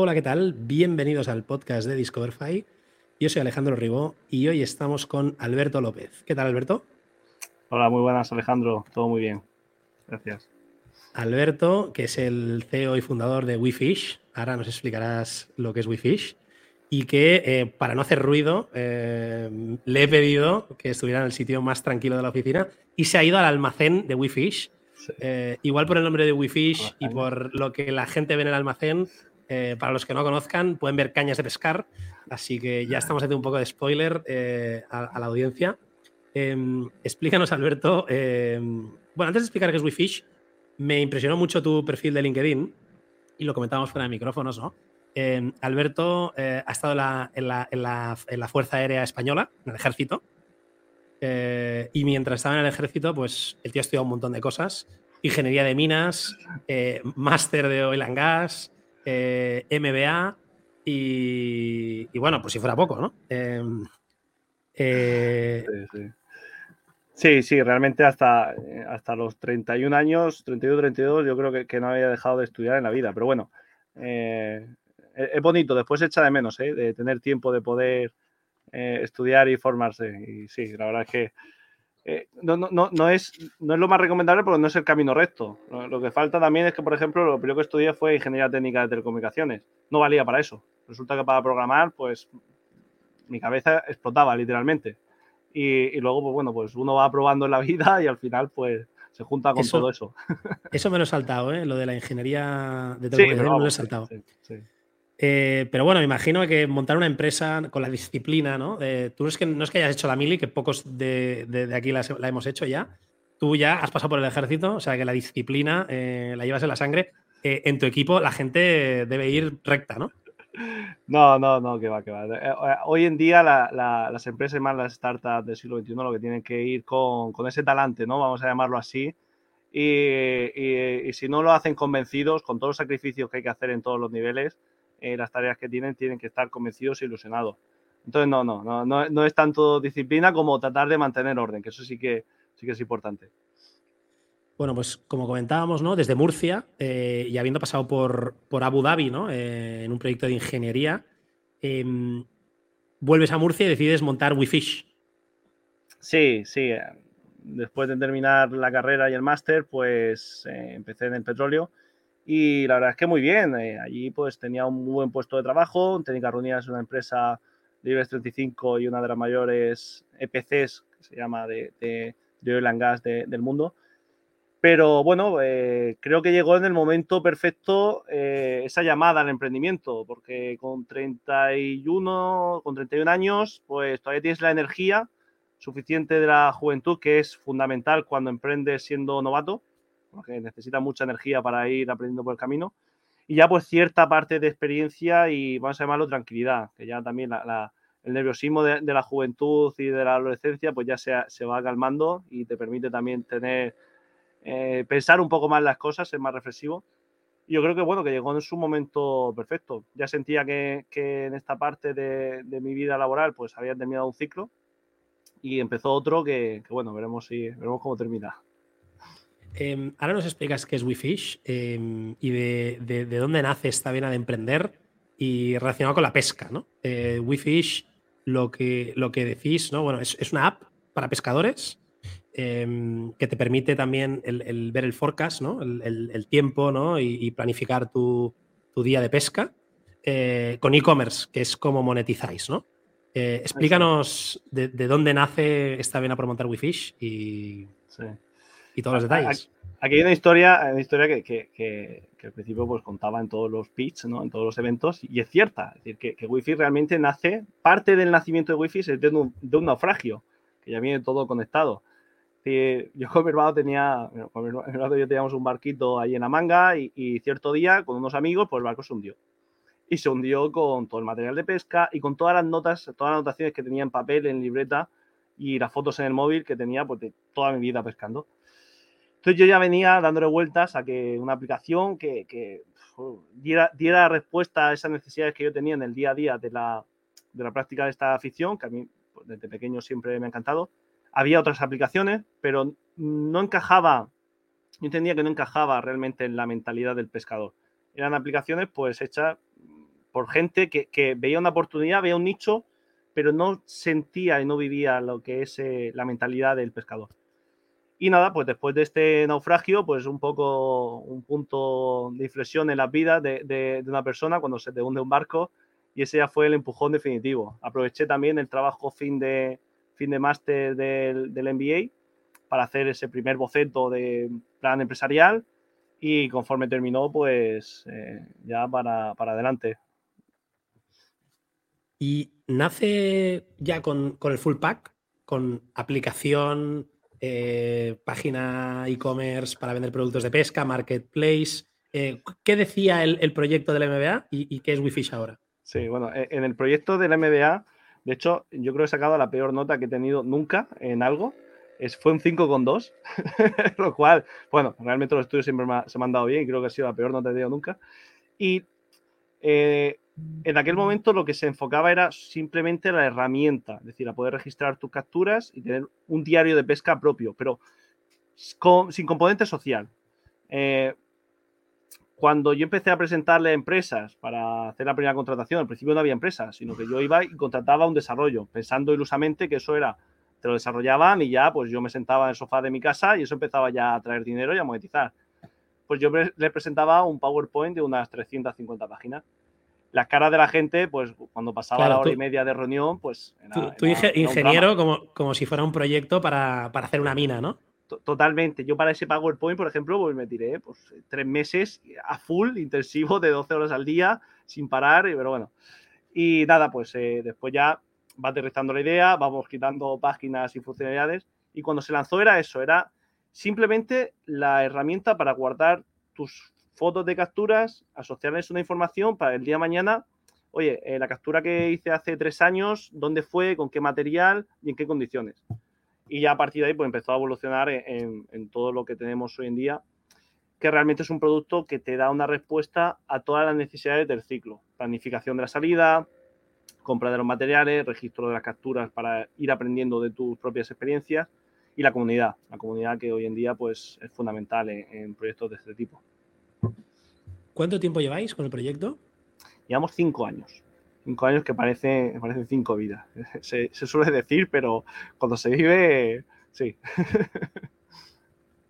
Hola, ¿qué tal? Bienvenidos al podcast de Discoverfy. Yo soy Alejandro Ribó y hoy estamos con Alberto López. ¿Qué tal, Alberto? Hola, muy buenas, Alejandro. Todo muy bien. Gracias. Alberto, que es el CEO y fundador de WeFish. Ahora nos explicarás lo que es WeFish. Y que, eh, para no hacer ruido, eh, le he pedido que estuviera en el sitio más tranquilo de la oficina y se ha ido al almacén de WeFish. Eh, igual por el nombre de WeFish y por lo que la gente ve en el almacén, para los que no conozcan, pueden ver cañas de pescar. Así que ya estamos haciendo un poco de spoiler a, la audiencia. Em, explícanos, Alberto. Em, bueno, antes de explicar qué es WeFish, me impresionó mucho tu perfil de LinkedIn y lo comentábamos fuera de micrófonos, ¿no? Em, Alberto eh, ha estado en la, Fuerza Aérea Española, en el ejército, eh, y mientras estaba en el ejército, pues el tío ha estudiado un montón de cosas, ingeniería de minas, eh, máster de oil and gas, MBA, y, bueno, pues si fuera poco, ¿no? sí, sí. Sí, sí, realmente hasta, eh, hasta los 31 años, 31, 32, yo creo que, no había dejado de estudiar en la vida. Pero bueno, eh, es bonito, después echa de menos, ¿eh? de tener tiempo de poder estudiar y formarse. Y sí, la verdad es que no, no, no, es, no es lo más recomendable porque no es el camino recto. Lo, que falta también es que, por ejemplo, lo primero que estudié fue ingeniería técnica de telecomunicaciones. No valía para eso. Resulta que para programar, pues mi cabeza explotaba literalmente. Y, luego, pues bueno, pues uno va probando en la vida y al final, pues se junta con todo eso. Eso me lo he saltado, ¿eh? Lo de la ingeniería de telecomunicaciones me lo he saltado. Eh, pero bueno, me imagino que montar una empresa con la disciplina, ¿no? tú no es, que, no es que hayas hecho la mili, que pocos de, aquí la, hemos hecho ya. Tú ya has pasado por el ejército, o sea que la disciplina eh, la llevas en la sangre. Eh, en tu equipo la gente debe ir recta, ¿no? No, no, no, que va, que va. Eh, eh, hoy en día las empresas más las startups del siglo XXI lo que tienen que ir con, ese talante, ¿no? Vamos a llamarlo así. Y, si no lo hacen convencidos, con todos los sacrificios que hay que hacer en todos los niveles, eh, las tareas que tienen, tienen que estar convencidos e ilusionados. Entonces, no, no, no, no, no es tanto disciplina como tratar de mantener orden, que eso sí que, sí que es importante. Bueno, pues como comentábamos, ¿no? Desde Murcia eh, y habiendo pasado por, por Abu Dhabi, ¿no? Eh, en un proyecto de ingeniería, em, vuelves a Murcia y decides montar WeFish. Sí, sí. Después de terminar la carrera y el máster, pues empecé en el petróleo y la verdad es que muy bien. allí pues tenía un muy buen puesto de trabajo. Técnica Reunidas es una empresa de IBEX 35 y una de las mayores EPCs, que se llama de, de, oil and gas del mundo. Pero bueno, eh, creo que llegó en el momento perfecto eh, esa llamada al emprendimiento, porque con 31, con 31 años, pues todavía tienes la energía suficiente de la juventud, que es fundamental cuando emprendes siendo novato, porque necesita mucha energía para ir aprendiendo por el camino. Y ya pues cierta parte de experiencia y vamos a llamarlo tranquilidad, que ya también el nerviosismo de, la juventud y de la adolescencia pues ya se, se va calmando y te permite también tener eh, pensar un poco más las cosas, ser más reflexivo. Y yo creo que bueno, que llegó en su momento perfecto. Ya sentía que, en esta parte de, mi vida laboral pues había terminado un ciclo y empezó otro que, bueno, veremos, si, veremos cómo termina. Em, ahora nos explicas qué es WeFish em, y de, dónde nace esta vena de emprender y relacionado con la pesca, ¿no? Eh, WeFish, lo que, lo que decís, ¿no? Bueno, es, es una app para pescadores Em, que te permite también el, ver el forecast, ¿no? el, tiempo ¿no? y, planificar tu, día de pesca eh, con e-commerce, que es como monetizáis. ¿no? Eh, explícanos de, dónde nace esta vena por montar WeFish y, y todos los detalles. Aquí hay una historia, una historia que, que, al principio pues, contaba en todos los pitch, ¿no? en todos los eventos, y es cierta. Es decir, que, que Wi-Fi realmente nace, parte del nacimiento de Wi-Fi es de un, de un naufragio, que ya viene todo conectado yo con mi hermano tenía, con mi hermano yo teníamos un barquito ahí en la manga y, cierto día con unos amigos pues el barco se hundió. Y se hundió con todo el material de pesca y con todas las notas, todas las anotaciones que tenía en papel, en libreta y las fotos en el móvil que tenía pues de toda mi vida pescando. Entonces yo ya venía dándole vueltas a que una aplicación que, que diera, diera, respuesta a esas necesidades que yo tenía en el día a día de la, de la práctica de esta afición, que a mí pues, desde pequeño siempre me ha encantado había otras aplicaciones, pero no encajaba, yo entendía que no encajaba realmente en la mentalidad del pescador. Eran aplicaciones pues hechas por gente que, que, veía una oportunidad, veía un nicho, pero no sentía y no vivía lo que es eh, la mentalidad del pescador. Y nada, pues después de este naufragio, pues un poco un punto de inflexión en la vida de, de, una persona cuando se te hunde un barco y ese ya fue el empujón definitivo. Aproveché también el trabajo fin de, fin de máster del, del MBA para hacer ese primer boceto de plan empresarial y conforme terminó, pues eh, ya para, para, adelante. ¿Y nace ya con, con el full pack? ¿Con aplicación, eh, página e-commerce para vender productos de pesca, marketplace? Eh, ¿Qué decía el, proyecto del MBA y, qué es WeFish ahora? Sí, bueno, e, en el proyecto del MBA, de hecho, yo creo que he sacado la peor nota que he tenido nunca en algo. Es, fue un 5,2, lo cual, bueno, realmente los estudios siempre se me han dado bien y creo que ha sido la peor nota que he tenido nunca. Y eh, en aquel momento lo que se enfocaba era simplemente la herramienta, es decir, a poder registrar tus capturas y tener un diario de pesca propio, pero sin componente social. Eh, cuando yo empecé a presentarle a empresas para hacer la primera contratación, al principio no había empresas, sino que yo iba y contrataba un desarrollo, pensando ilusamente que eso era, te lo desarrollaban y ya pues yo me sentaba en el sofá de mi casa y eso empezaba ya a traer dinero y a monetizar. Pues yo le presentaba un PowerPoint de unas 350 páginas. Las caras de la gente, pues cuando pasaba claro, la hora tú, y media de reunión, pues... Era, tú, tú era, ingeniero como, como si fuera un proyecto para, para hacer una mina, ¿no? Totalmente. Yo para ese PowerPoint, por ejemplo, pues me tiré pues, tres meses a full, intensivo, de 12 horas al día, sin parar, pero bueno. Y nada, pues eh, después ya va aterrizando la idea, vamos quitando páginas y funcionalidades. Y cuando se lanzó era eso, era simplemente la herramienta para guardar tus fotos de capturas, asociarles una información para el día de mañana. Oye, eh, la captura que hice hace tres años, ¿dónde fue? ¿Con qué material? ¿Y en qué condiciones? y ya a partir de ahí pues empezó a evolucionar en, todo lo que tenemos hoy en día, que realmente es un producto que te da una respuesta a todas las necesidades del ciclo. Planificación de la salida, compra de los materiales, registro de las capturas para ir aprendiendo de tus propias experiencias y la comunidad, la comunidad que hoy en día pues es fundamental en, en proyectos de este tipo. ¿Cuánto tiempo lleváis con el proyecto? Llevamos cinco años cinco años que parece, parecen cinco vidas. Se, se, suele decir, pero cuando se vive, sí.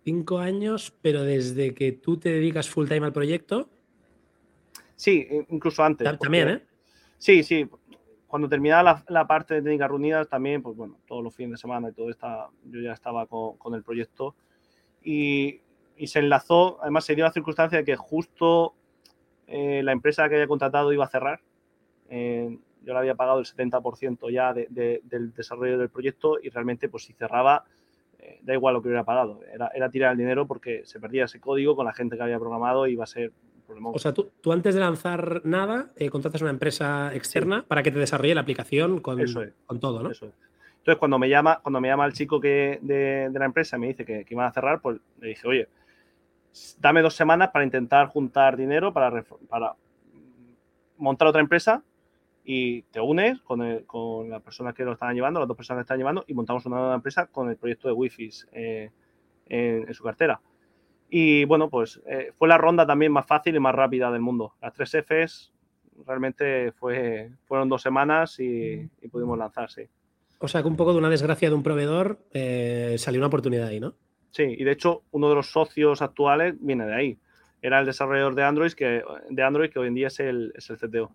Cinco años, pero desde que tú te dedicas full time al proyecto. Sí, incluso antes. También, porque, ¿eh? Sí, sí. Cuando terminaba la, la, parte de técnicas reunidas, también, pues bueno, todos los fines de semana y todo esta, yo ya estaba con, con el proyecto. Y, y, se enlazó, además se dio la circunstancia de que justo eh, la empresa que había contratado iba a cerrar eh, yo le había pagado el 70% ya de, de, del desarrollo del proyecto y realmente pues si cerraba, eh, da igual lo que hubiera pagado, era, era, tirar el dinero porque se perdía ese código con la gente que había programado y iba a ser un problema. O sea, tú, tú antes de lanzar nada, eh, contratas una empresa externa sí. para que te desarrolle la aplicación con, es. con todo, ¿no? Eso es. Entonces, cuando me llama, cuando me llama el chico que, de, de la empresa y me dice que, que iban a cerrar, pues le dije, oye, dame dos semanas para intentar juntar dinero para, montar otra empresa y te unes con, el, con las personas que lo están llevando, las dos personas que están llevando, y montamos una nueva empresa con el proyecto de Wi-Fi eh, en, su cartera. Y bueno, pues eh, fue la ronda también más fácil y más rápida del mundo. Las tres Fs realmente fue, fueron dos semanas y, y pudimos lanzarse. O sea que un poco de una desgracia de un proveedor eh, salió una oportunidad ahí, ¿no? Sí, y de hecho uno de los socios actuales viene de ahí. Era el desarrollador de Android que, de Android, que hoy en día es el, es el CTO.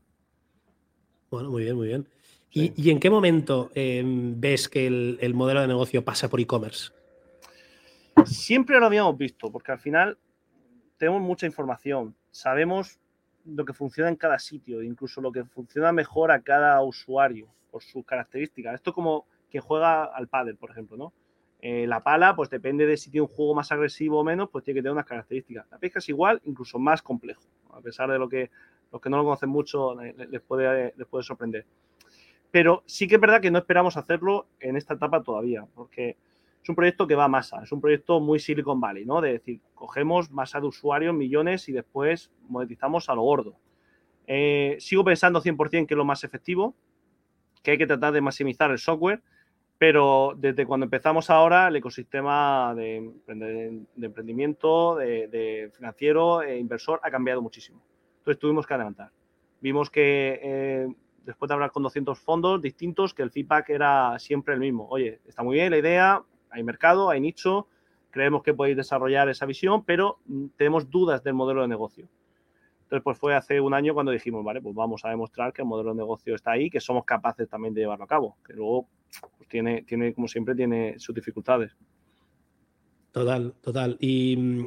Bueno, muy bien, muy bien. Sí. ¿Y, ¿Y, en qué momento eh, ves que el, el, modelo de negocio pasa por e-commerce? Siempre lo habíamos visto, porque al final tenemos mucha información, sabemos lo que funciona en cada sitio, incluso lo que funciona mejor a cada usuario por sus características. Esto como que juega al pádel, por ejemplo, ¿no? Eh, la pala, pues depende de si tiene un juego más agresivo o menos, pues tiene que tener unas características. La pesca es igual, incluso más complejo, a pesar de lo que los que no lo conocen mucho les puede, les puede sorprender. Pero sí que es verdad que no esperamos hacerlo en esta etapa todavía, porque es un proyecto que va a masa, es un proyecto muy Silicon Valley, ¿no? De decir, cogemos masa de usuarios, millones, y después monetizamos a lo gordo. Eh, sigo pensando 100% que es lo más efectivo, que hay que tratar de maximizar el software, pero desde cuando empezamos ahora, el ecosistema de, emprendimiento, de financiero e inversor ha cambiado muchísimo. Entonces tuvimos que adelantar. vimos que eh, después de hablar con 200 fondos distintos, que el feedback era siempre el mismo. Oye, está muy bien la idea, hay mercado, hay nicho, creemos que podéis desarrollar esa visión, pero mm, tenemos dudas del modelo de negocio. Entonces, pues fue hace un año cuando dijimos, vale, pues vamos a demostrar que el modelo de negocio está ahí, que somos capaces también de llevarlo a cabo, que luego pues, tiene, tiene, como siempre, tiene sus dificultades. Total, total. Y,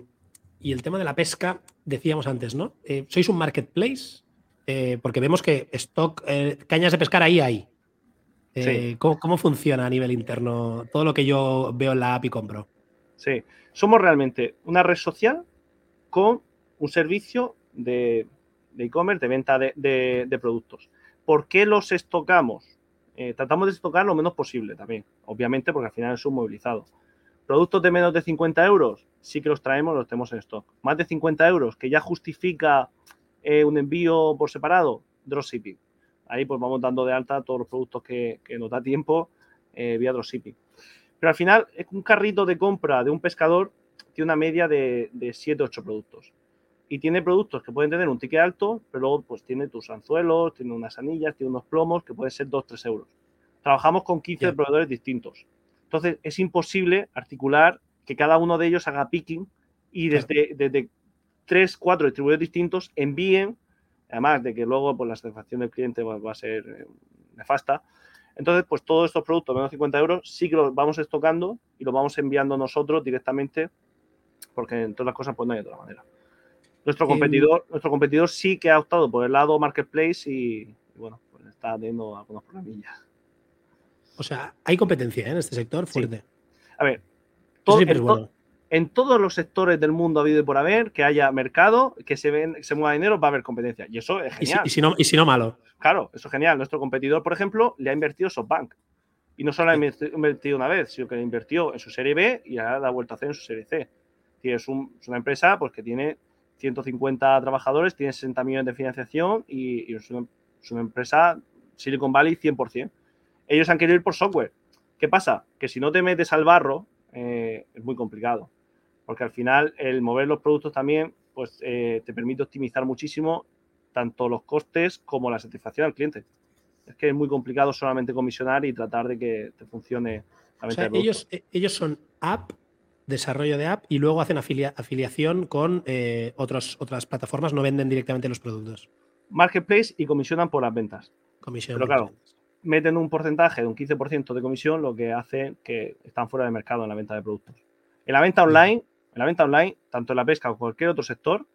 el tema de la pesca, decíamos antes, ¿no? Eh, ¿Sois un marketplace? Eh, porque vemos que stock, eh, cañas de pescar ahí hay. ¿cómo, funciona a nivel interno todo lo que yo veo en la app y compro? Sí, somos realmente una red social con un servicio de e-commerce, de, venta de, productos. ¿Por qué los estocamos? Eh, tratamos de estocar lo menos posible también, obviamente, porque al final es un movilizado. Productos de menos de 50 euros, sí que los traemos, los tenemos en stock. Más de 50 euros, que ya justifica eh, un envío por separado, dropshipping. Ahí pues vamos dando de alta todos los productos que, nos da tiempo eh, vía dropshipping. Pero al final, un carrito de compra de un pescador tiene una media de, de 7-8 productos y tiene productos que pueden tener un ticket alto, pero luego pues tiene tus anzuelos, tiene unas anillas, tiene unos plomos que pueden ser 2-3 euros. Trabajamos con 15 proveedores distintos. Entonces es imposible articular que cada uno de ellos haga picking y desde, desde 3, 4 distribuidores distintos envíen, además de que luego pues, la satisfacción del cliente va, a ser eh, nefasta. Entonces, pues todos estos productos menos 50 euros sí que los vamos estocando y los vamos enviando nosotros directamente, porque en todas las cosas pues no hay otra manera. Nuestro competidor, nuestro competidor sí que ha optado por el lado marketplace y, bueno, pues está teniendo algunos programillas. O sea, hay competencia ¿eh? en este sector fuerte. A ver, en, todos los sectores del mundo ha habido por haber que haya mercado, que se, ven, se mueva dinero, va a haber competencia. Y eso es genial. ¿Y si, no, y si no, malo. Claro, eso es genial. Nuestro competidor, por ejemplo, le ha invertido SoftBank. Y no solo ha invertido una vez, sino que le invirtió en su serie B y ahora da vuelta a hacer en su serie C. Es, es una empresa pues, que tiene 150 trabajadores, tiene 60 millones de financiación y, es, una, empresa Silicon Valley 100%. Ellos han querido ir por software. ¿Qué pasa? Que si no te metes al barro, eh, es muy complicado. Porque al final el mover los productos también pues, eh, te permite optimizar muchísimo tanto los costes como la satisfacción al cliente. Es que es muy complicado solamente comisionar y tratar de que te funcione la venta ellos, eh, ellos son app desarrollo de app y luego hacen afiliación con eh, otras plataformas, no venden directamente los productos. Marketplace y comisionan por las ventas. Comisión Pero claro, meten un porcentaje de un 15% de comisión, lo que hace que están fuera de mercado en la venta de productos. En la venta online, en la venta online, tanto en la pesca o cualquier otro sector,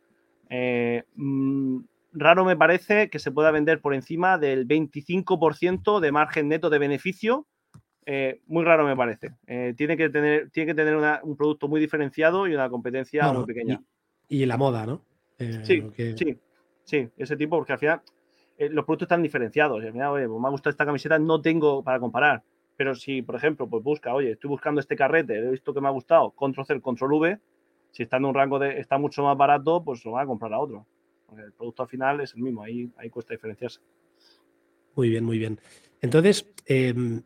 eh, mm, raro me parece que se pueda vender por encima del 25% de margen neto de beneficio eh, muy raro me parece. Eh, tiene que tener, tiene que tener un producto muy diferenciado y una competencia muy pequeña. Y, la moda, ¿no? Eh, sí, sí, sí, ese tipo, porque al final los productos están diferenciados. Y al final, oye, pues me ha gustado esta camiseta, no tengo para comparar. Pero si, por ejemplo, pues busca, oye, estoy buscando este carrete, he visto que me ha gustado, control C, control V, si está en un rango de, está mucho más barato, pues lo van a comprar a otro. Porque el producto al final es el mismo, ahí, ahí cuesta diferenciarse. Muy bien, muy bien. Entonces, em,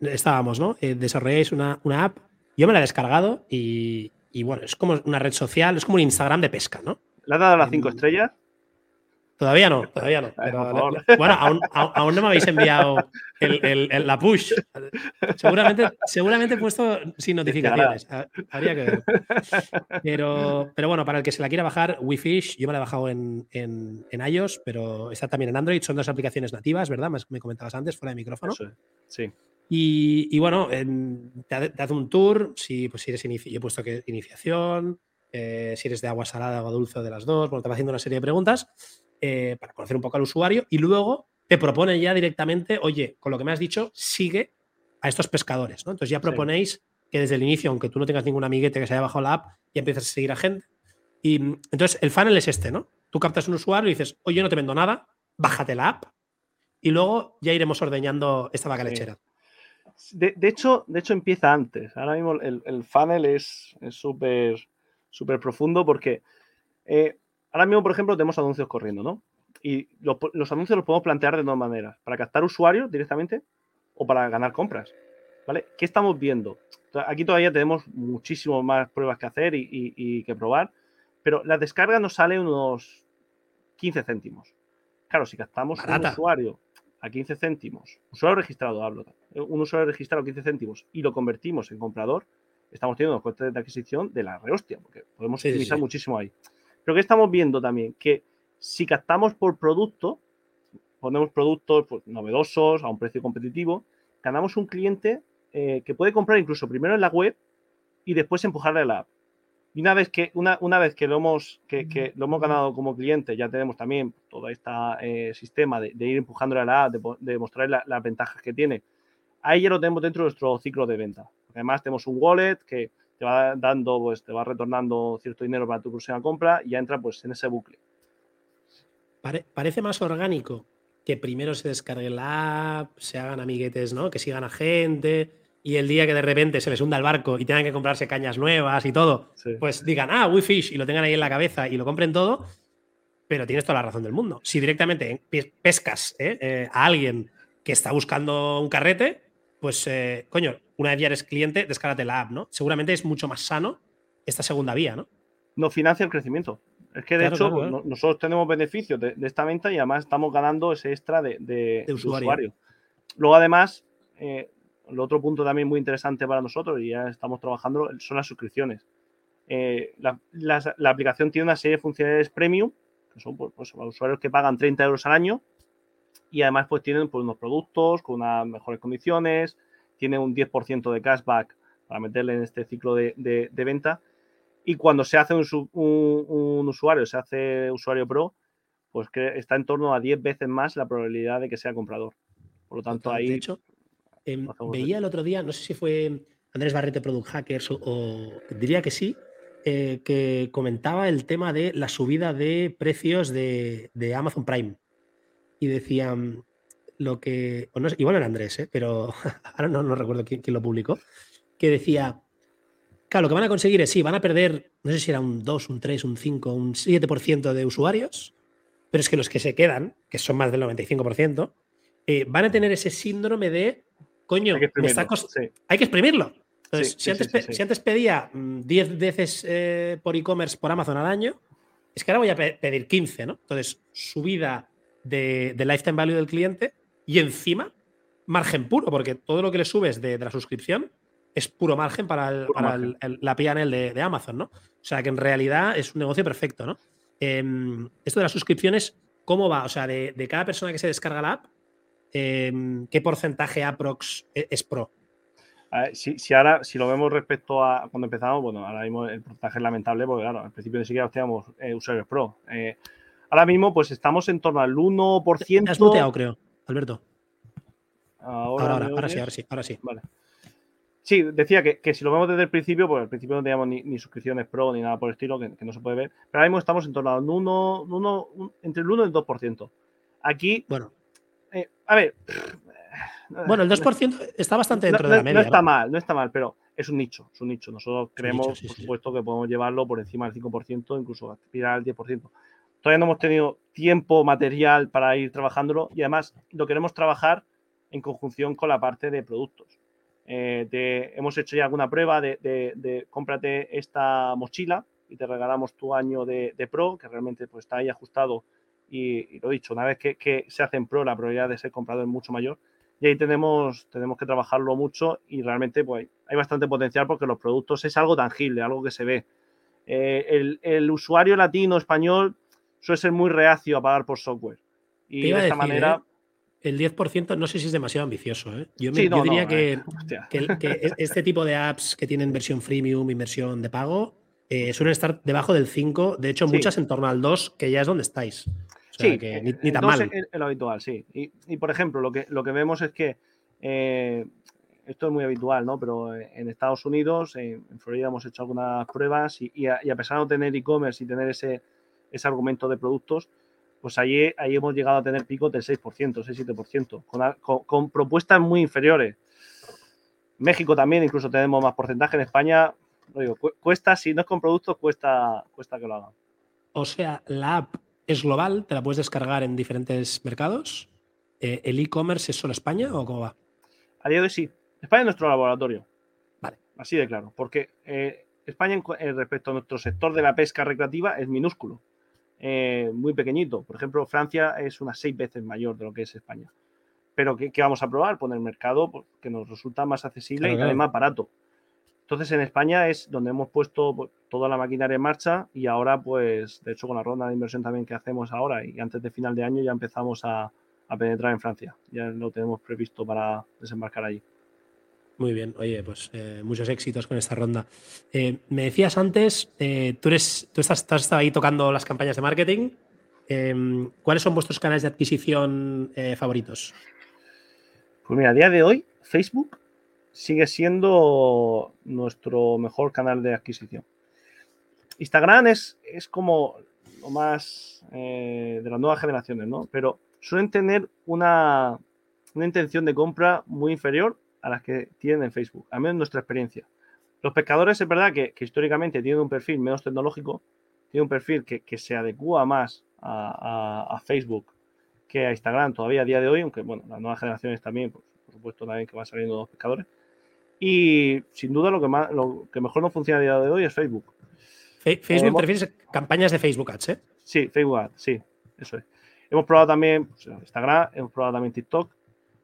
estábamos, ¿no? Eh, desarrolláis una, app. Yo me la he descargado y, bueno, es como una red social, es como un Instagram de pesca, ¿no? ¿Le has dado las cinco estrellas? Todavía no, todavía no. bueno, aún, no me habéis enviado la push. Seguramente, seguramente he puesto sin notificaciones. Habría que ver. Pero, pero bueno, para el que se la quiera bajar, WeFish, yo me la he bajado en, en, iOS, pero está también en Android. Son dos aplicaciones nativas, ¿verdad? Me comentabas antes, fuera de micrófono. sí. Y, bueno, te, hace un tour, si, pues, si eres yo he puesto que iniciación, eh, si eres de agua salada, agua dulce o de las dos, bueno, te va haciendo una serie de preguntas eh, para conocer un poco al usuario y luego te proponen ya directamente, oye, con lo que me has dicho, sigue a estos pescadores, ¿no? Entonces ya proponéis que desde el inicio, aunque tú no tengas ningún amiguete que se haya bajado la app, ya empiezas a seguir a gente. Y entonces el funnel es este, ¿no? Tú captas un usuario y dices, oye, no te vendo nada, bájate la app y luego ya iremos ordeñando esta vaca lechera. De, hecho, de hecho, empieza antes. Ahora mismo el, funnel es súper súper profundo porque eh, ahora mismo, por ejemplo, tenemos anuncios corriendo, ¿no? Y los, anuncios los podemos plantear de dos maneras, para captar usuarios directamente o para ganar compras. ¿Vale? ¿Qué estamos viendo? Aquí todavía tenemos muchísimas más pruebas que hacer y, que probar, pero la descarga nos sale unos 15 céntimos. Claro, si captamos un usuario a 15 céntimos, usuario registrado, hablo, un usuario registrado a 15 céntimos y lo convertimos en comprador, estamos teniendo los costes de adquisición de la rehostia, porque podemos utilizar muchísimo ahí. Pero que estamos viendo también que si captamos por producto, ponemos productos pues, novedosos a un precio competitivo, ganamos un cliente eh, que puede comprar incluso primero en la web y después empujarle a la app. Y una vez que, una, una vez que, lo, hemos, que, lo hemos ganado como cliente, ya tenemos también todo este eh, sistema de, ir empujándole a la app, de, mostrarle las ventajas que tiene. Ahí ya lo tenemos dentro de nuestro ciclo de venta. Además, tenemos un wallet que te va dando, pues te va retornando cierto dinero para tu próxima compra y ya entra pues en ese bucle. parece más orgánico que primero se descargue la app, se hagan amiguetes, ¿no? Que sigan a gente y el día que de repente se les hunda el barco y tengan que comprarse cañas nuevas y todo, pues digan, ah, WeFish y lo tengan ahí en la cabeza y lo compren todo. Pero tienes toda la razón del mundo. Si directamente pescas ¿eh? Eh, a alguien que está buscando un carrete, pues, eh, coño, una vez ya eres cliente, descárgate la app, ¿no? Seguramente es mucho más sano esta segunda vía, ¿no? No financia el crecimiento. Es que de hecho nosotros tenemos beneficios de, esta venta y además estamos ganando ese extra de, usuario. Luego además, eh, el otro punto también muy interesante para nosotros y ya estamos trabajando son las suscripciones. Eh, la, aplicación tiene una serie de funcionalidades premium, que son pues, pues usuarios que pagan 30 euros al año y además pues tienen pues, unos productos con unas mejores condiciones, tiene un 10% de cashback para meterle en este ciclo de, venta. Y cuando se hace un, usuario, se hace usuario pro, pues que está en torno a 10 veces más la probabilidad de que sea comprador. Por lo tanto, ahí. De hecho, em, veía el otro día, no sé si fue Andrés Barrete Product Hackers o, diría que sí, eh, que comentaba el tema de la subida de precios de, de Amazon Prime. Y decían, lo que, no, igual era Andrés, ¿eh? pero ahora no, recuerdo quién, lo publicó, que decía, claro, lo que van a conseguir es, sí, van a perder, no sé si era un 2, un 3, un 5, un 7% de usuarios, pero es que los que se quedan, que son más del 95%, eh, van a tener ese síndrome de, coño, hay que exprimirlo. Hay que exprimirlo. Entonces, si, antes, pedía 10 mm, veces eh, por e-commerce por Amazon al año, es que ahora voy a pedir 15, ¿no? Entonces, subida de, de lifetime value del cliente y encima margen puro, porque todo lo que le subes de, la suscripción es puro margen para, la PNL de, de, Amazon, ¿no? O sea que en realidad es un negocio perfecto, ¿no? Em, esto de las suscripciones, ¿cómo va? O sea, de, cada persona que se descarga la app, em, ¿qué porcentaje aprox e, es pro? si, ahora, si lo vemos respecto a cuando empezamos, bueno, ahora mismo el porcentaje es lamentable porque, claro, al principio ni siquiera teníamos eh, usuarios pro. Eh, ahora mismo, pues estamos en torno al 1%. Te has muteado, creo. Alberto. Ahora, ahora, sí, ahora sí, ahora sí. Vale. Sí, decía que, si lo vemos desde el principio, pues al principio no teníamos ni, suscripciones pro ni nada por el estilo, que, no se puede ver. Pero ahora mismo estamos en torno a un 1, entre el 1 y el 2%. Aquí. Bueno. Eh, a ver. Bueno, el 2% está bastante dentro de la media. No está mal, no está mal, pero es un nicho, es un nicho. Nosotros creemos, por supuesto, que podemos llevarlo por encima del 5%, incluso aspirar al 10% todavía no hemos tenido tiempo material para ir trabajándolo y además lo queremos trabajar en conjunción con la parte de productos. Eh, hemos hecho ya alguna prueba de, cómprate esta mochila y te regalamos tu año de, Pro, que realmente pues, está ahí ajustado y, lo he dicho, una vez que, se hace en Pro la probabilidad de ser comprador es mucho mayor y ahí tenemos, tenemos que trabajarlo mucho y realmente pues, hay bastante potencial porque los productos es algo tangible, algo que se ve. Eh, el, el usuario latino, español, suele ser muy reacio a pagar por software. Y de esta manera. ¿eh? El 10% no sé si es demasiado ambicioso. ¿eh? Yo, diría que, este tipo de apps que tienen versión freemium y versión de pago eh, suelen estar debajo del 5, de hecho muchas en torno al 2, que ya es donde estáis. Sí, ni, tan mal. Es lo habitual, sí. Y, por ejemplo, lo que, lo que vemos es que esto es muy habitual, ¿no? Pero en Estados Unidos, en Florida hemos hecho algunas pruebas y, a, pesar de no tener e-commerce y tener ese, ese argumento de productos, pues ahí, ahí hemos llegado a tener picos del 6%, 6-7%, con, con, propuestas muy inferiores. México también incluso tenemos más porcentaje. En España, digo, cuesta, si no es con productos, cuesta, cuesta que lo hagan. O sea, la app es global, te la puedes descargar en diferentes mercados. Eh, ¿El e-commerce es solo España o cómo va? A día de hoy sí. España es nuestro laboratorio. Vale. Así de claro. Porque eh, España, respecto a nuestro sector de la pesca recreativa, es minúsculo. eh, muy pequeñito. Por ejemplo, Francia es unas seis veces mayor de lo que es España. Pero ¿qué, vamos a probar? Poner el mercado pues, que nos resulta más accesible y también más barato. Entonces en España es donde hemos puesto pues, toda la maquinaria en marcha y ahora pues de hecho con la ronda de inversión también que hacemos ahora y antes de final de año ya empezamos a, penetrar en Francia. Ya lo tenemos previsto para desembarcar allí. Muy bien, oye, pues eh, muchos éxitos con esta ronda. Eh, me decías antes, eh, tú, eres, tú estás, estás ahí tocando las campañas de marketing. ¿Cuáles son vuestros canales de adquisición favoritos? Pues mira, a día de hoy, Facebook sigue siendo nuestro mejor canal de adquisición. Instagram es, es como lo más de las nuevas generaciones, ¿no? Pero suelen tener una, una intención de compra muy inferior a las que tienen en Facebook, al menos en nuestra experiencia. Los pescadores es verdad que, históricamente tienen un perfil menos tecnológico, tienen un perfil que, se adecua más a, Facebook que a Instagram todavía a día de hoy, aunque bueno, las nuevas generaciones también, por, supuesto también que van saliendo los pescadores. Y sin duda lo que, más, lo que mejor no funciona a día de hoy es Facebook. Facebook, ¿te refieres a campañas de Facebook Ads, eh? Sí, Facebook Ads, sí, eso es. Hemos probado también pues, Instagram, hemos probado también TikTok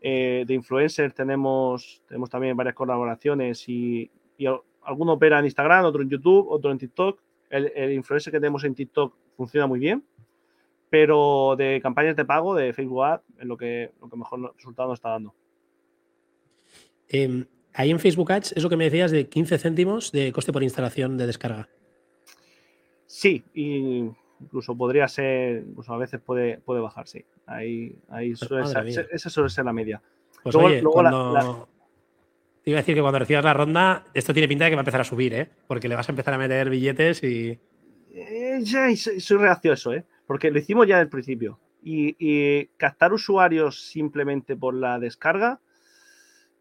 eh, de influencers tenemos, tenemos también varias colaboraciones y, y, alguno opera en Instagram, otro en YouTube, otro en TikTok. El, influencer que tenemos en TikTok funciona muy bien, pero de campañas de pago de Facebook Ad es lo que, lo que mejor resultado nos está dando. Em, ahí en Facebook Ads es lo que me decías de 15 céntimos de coste por instalación de descarga. Sí, y incluso podría ser, incluso a veces puede, puede bajar, sí. Ahí, ahí suele ser, esa suele ser la media. Pues oye, cuando... Te iba a decir que cuando recibas la ronda, esto tiene pinta de que va a empezar a subir, ¿eh? Porque le vas a empezar a meter billetes y. Eh, ya, soy reacioso, ¿eh? Porque lo hicimos ya el principio. Y, captar usuarios simplemente por la descarga,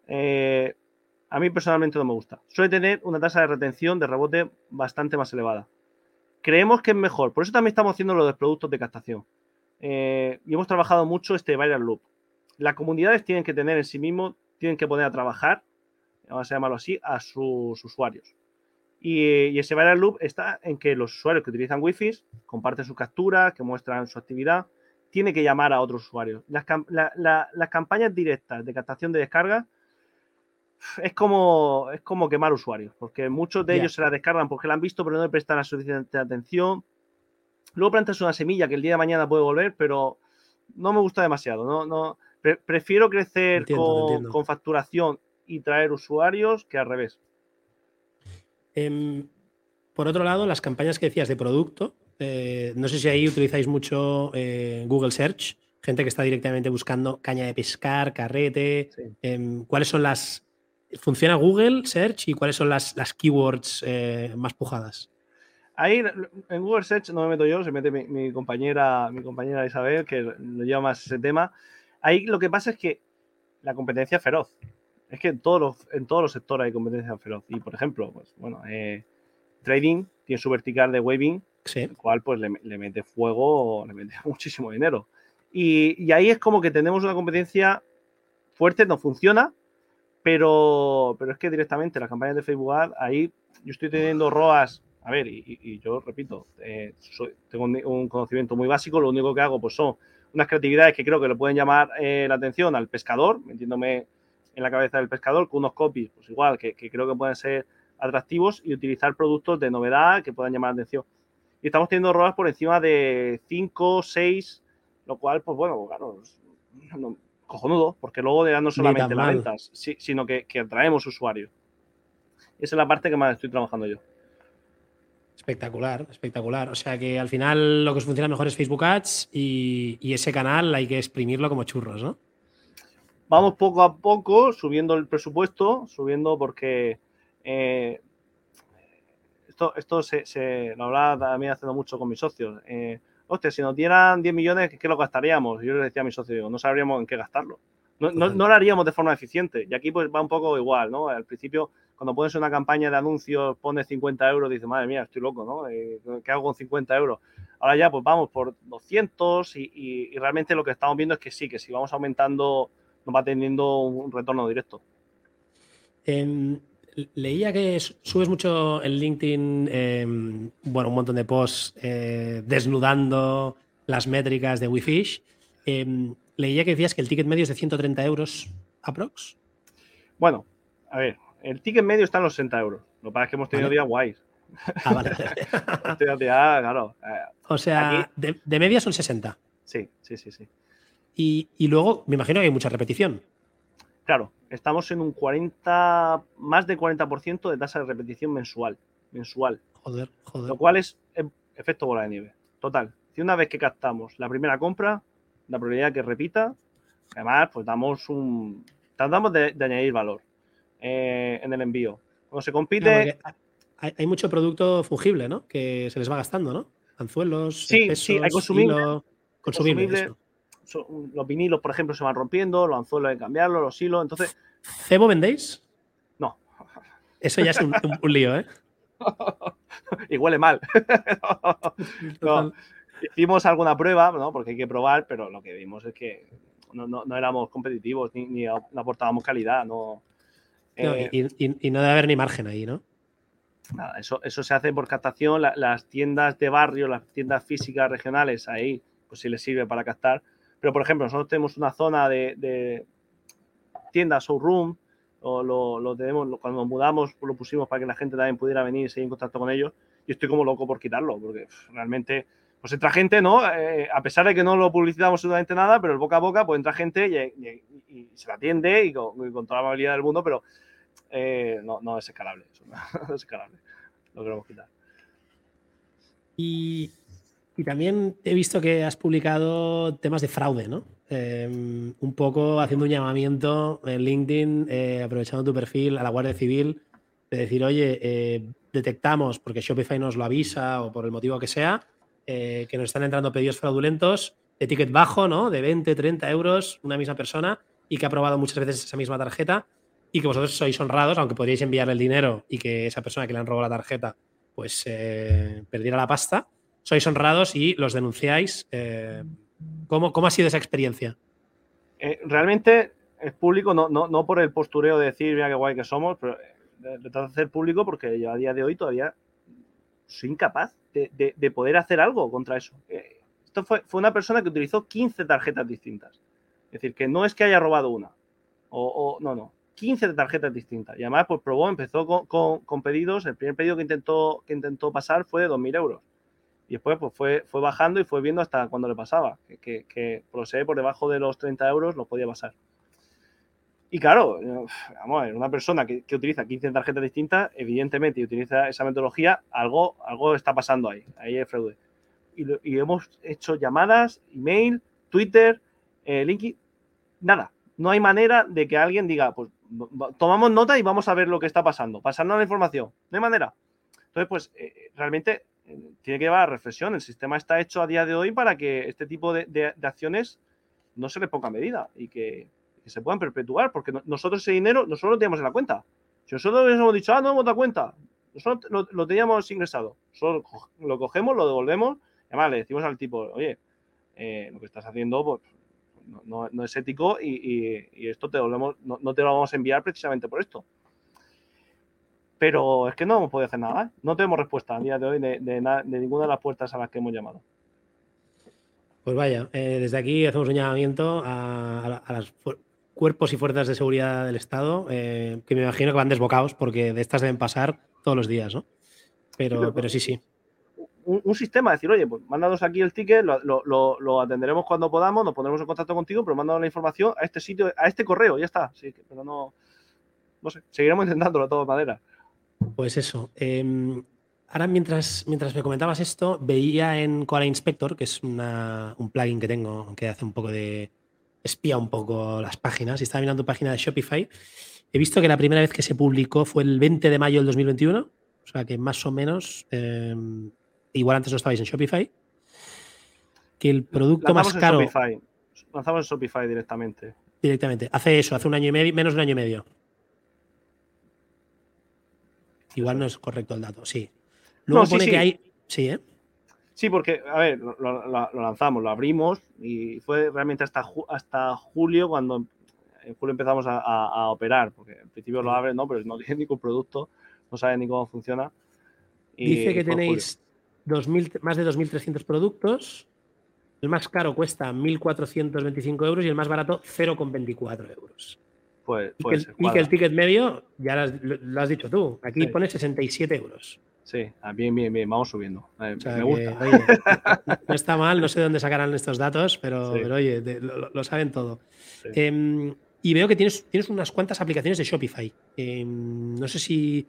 eh, a mí personalmente no me gusta. Suele tener una tasa de retención de rebote bastante más elevada creemos que es mejor. Por eso también estamos haciendo lo de productos de captación. Eh, y hemos trabajado mucho este viral loop. Las comunidades tienen que tener en sí mismos, tienen que poner a trabajar, vamos a llamarlo así, a sus usuarios. Y, ese viral loop está en que los usuarios que utilizan Wi-Fi comparten sus capturas, que muestran su actividad, tiene que llamar a otros usuarios. Las, las campañas directas de captación de descarga es como, es como quemar usuarios, porque muchos de ellos se la descargan porque la han visto, pero no le prestan la suficiente atención. Luego plantas una semilla que el día de mañana puede volver, pero no me gusta demasiado. No, no, prefiero crecer con, facturación y traer usuarios que al revés. Em, por otro lado, las campañas que decías de producto, eh, no sé si ahí utilizáis mucho eh, Google Search, gente que está directamente buscando caña de pescar, carrete. Em, ¿Cuáles son las ¿Funciona Google Search y cuáles son las, las keywords eh, más pujadas? Ahí en Google Search no me meto yo, se mete mi, compañera, mi compañera Isabel, que lo lleva más ese tema. Ahí lo que pasa es que la competencia es feroz. Es que en todos los, en todos los sectores hay competencia feroz. Y por ejemplo, pues bueno, eh, trading tiene su vertical de waving, el cual pues le, mete fuego, le mete muchísimo dinero. Y, y ahí es como que tenemos una competencia fuerte, no funciona, pero, pero es que directamente las campañas de Facebook Ad, ahí yo estoy teniendo ROAS, a ver, y, yo repito, eh, tengo un, conocimiento muy básico, lo único que hago pues son unas creatividades que creo que le pueden llamar eh, la atención al pescador, metiéndome en la cabeza del pescador, con unos copies, pues igual, que, creo que pueden ser atractivos y utilizar productos de novedad que puedan llamar la atención. Y estamos teniendo ROAS por encima de 5, 6, lo cual, pues bueno, claro, no, cojonudo, porque luego ya no solamente las ventas, sino que, atraemos usuarios. Esa es la parte que más estoy trabajando yo. Espectacular, espectacular. O sea que al final lo que os funciona mejor es Facebook Ads y, ese canal hay que exprimirlo como churros, ¿no? Vamos poco a poco subiendo el presupuesto, subiendo porque eh, esto, esto se, lo hablaba también haciendo mucho con mis socios. Eh, hostia, si nos dieran 10 millones, ¿qué lo gastaríamos? Yo le decía a mi socio, no sabríamos en qué gastarlo. No, lo haríamos de forma eficiente. Y aquí pues va un poco igual, ¿no? Al principio, cuando pones una campaña de anuncios, pones 50 euros, dices, madre mía, estoy loco, ¿no? Eh, ¿Qué hago con 50 euros? Ahora ya, pues vamos por 200 y, realmente lo que estamos viendo es que sí, que si vamos aumentando, nos va teniendo un retorno directo. Em, leía que subes mucho en LinkedIn, em, bueno, un montón de posts eh, desnudando las métricas de WeFish. Em, leía que decías que el ticket medio es de 130 euros aprox. Bueno, a ver, el ticket medio está en los 60 euros. Lo que pasa es que hemos tenido días guays. Ah, vale. claro. Eh, o sea, de, media son 60. Sí, sí, sí, sí. Y, y, luego me imagino que hay mucha repetición. Claro, estamos en un 40, más de 40% de tasa de repetición mensual. Mensual. Joder, joder. Lo cual es e, efecto bola de nieve. Total. Si una vez que captamos la primera compra, la probabilidad que repita, además, pues damos un. Tratamos de, añadir valor eh, en el envío. Cuando se compite. hay, mucho producto fungible, ¿no? Que se les va gastando, ¿no? Anzuelos, sí, sí, hay consumible, consumible, los vinilos, por ejemplo, se van rompiendo, los anzuelos hay que cambiarlos, los hilos. Entonces. ¿Cebo vendéis? No. Eso ya es un, lío, ¿eh? y huele mal. Hicimos alguna prueba, ¿no? Porque hay que probar, pero lo que vimos es que no, éramos competitivos ni, aportábamos calidad. No, eh, y, no debe haber ni margen ahí, ¿no? Nada, eso, eso se hace por captación. las tiendas de barrio, las tiendas físicas regionales, ahí, pues sí les sirve para captar pero, por ejemplo, nosotros tenemos una zona de, de showroom, o lo, tenemos, cuando mudamos, lo pusimos para que la gente también pudiera venir y seguir en contacto con ellos. Y estoy como loco por quitarlo, porque realmente, pues entra gente, ¿no? Eh, a pesar de que no lo publicitamos absolutamente nada, pero el boca a boca, pues entra gente y, se la atiende y con, toda la amabilidad del mundo, pero eh, no, no es escalable. no es escalable. Lo queremos quitar. Y y también he visto que has publicado temas de fraude, ¿no? Em, un poco haciendo un llamamiento en LinkedIn, eh, aprovechando tu perfil a la Guardia Civil, de decir, oye, eh, detectamos, porque Shopify nos lo avisa o por el motivo que sea, eh, que nos están entrando pedidos fraudulentos de ticket bajo, ¿no? De 20, 30 euros, una misma persona, y que ha probado muchas veces esa misma tarjeta, y que vosotros sois honrados, aunque podríais enviarle el dinero y que esa persona que le han robado la tarjeta, pues perdiera la pasta sois honrados y los denunciáis. Eh, ¿cómo, ha sido esa experiencia? Eh, realmente es público, no, no, por el postureo de decir, mira qué guay que somos, pero de, de hacer público porque yo a día de hoy todavía soy incapaz de, poder hacer algo contra eso. Eh, esto fue, fue, una persona que utilizó 15 tarjetas distintas. Es decir, que no es que haya robado una. O, no, no. 15 tarjetas distintas. Y además, pues probó, empezó con, con, pedidos. El primer pedido que intentó, que intentó pasar fue de 2.000 euros. Y después pues, fue, fue bajando y fue viendo hasta cuando le pasaba, que, que, por por debajo de los 30 euros lo podía pasar. Y claro, vamos una persona que, que, utiliza 15 tarjetas distintas, evidentemente, y utiliza esa metodología, algo, algo está pasando ahí, ahí hay fraude. Y, hemos hecho llamadas, email, Twitter, eh, LinkedIn, nada. No hay manera de que alguien diga, pues tomamos nota y vamos a ver lo que está pasando, pasando la información. No hay manera. Entonces, pues eh, realmente tiene que llevar a reflexión. El sistema está hecho a día de hoy para que este tipo de, acciones no se le ponga medida y que, se puedan perpetuar, porque nosotros ese dinero nosotros lo teníamos en la cuenta. Si nosotros hubiésemos dicho, ah, no hemos dado cuenta, nosotros lo, teníamos ingresado, solo lo cogemos, lo devolvemos, y además le decimos al tipo, oye, eh, lo que estás haciendo pues, no, es ético y, esto te devolvemos, no te lo vamos a enviar precisamente por esto. Pero es que no hemos podido hacer nada. ¿eh? No tenemos respuesta a día de hoy de, ninguna de las puertas a las que hemos llamado. Pues vaya, eh, desde aquí hacemos un llamamiento a, los cuerpos y fuerzas de seguridad del Estado, eh, que me imagino que van desbocados porque de estas deben pasar todos los días, ¿no? Pero, pero, sí, sí. Un, sistema, decir, oye, pues mándanos aquí el ticket, lo, atenderemos cuando podamos, nos pondremos en contacto contigo, pero mándanos la información a este sitio, a este correo, ya está. Sí, pero no, no sé, seguiremos intentándolo de todas maneras. Pues eso. Em, ahora, mientras, mientras me comentabas esto, veía en Koala Inspector, que es un plugin que tengo que hace un poco de. espía un poco las páginas, y estaba mirando tu página de Shopify. He visto que la primera vez que se publicó fue el 20 de mayo del 2021, o sea que más o menos. Em, igual antes no estabais en Shopify. Que el producto más caro. Shopify. Lanzamos en Shopify directamente. Directamente. Hace eso, hace un año y medio, menos de un año y medio. Igual no es correcto el dato, sí. Luego pone que hay. Sí, ¿eh? Sí, porque, a ver, lo, lanzamos, lo abrimos y fue realmente hasta, hasta julio cuando en julio empezamos a, operar, porque en principio lo abres, ¿no? Pero no tiene ningún producto, no sabes ni cómo funciona. Dice que tenéis más de 2.300 productos. El más caro cuesta 1.425 euros y el más barato 0,24 euros. Pues, y, que el, ticket medio, ya lo has, dicho tú, aquí pone 67 euros. Sí, ah, bien, bien, bien, vamos subiendo. Eh, me gusta. no está mal, no sé de dónde sacarán estos datos, pero, oye, lo, saben todo. Em, y veo que tienes, tienes unas cuantas aplicaciones de Shopify. Em, no sé si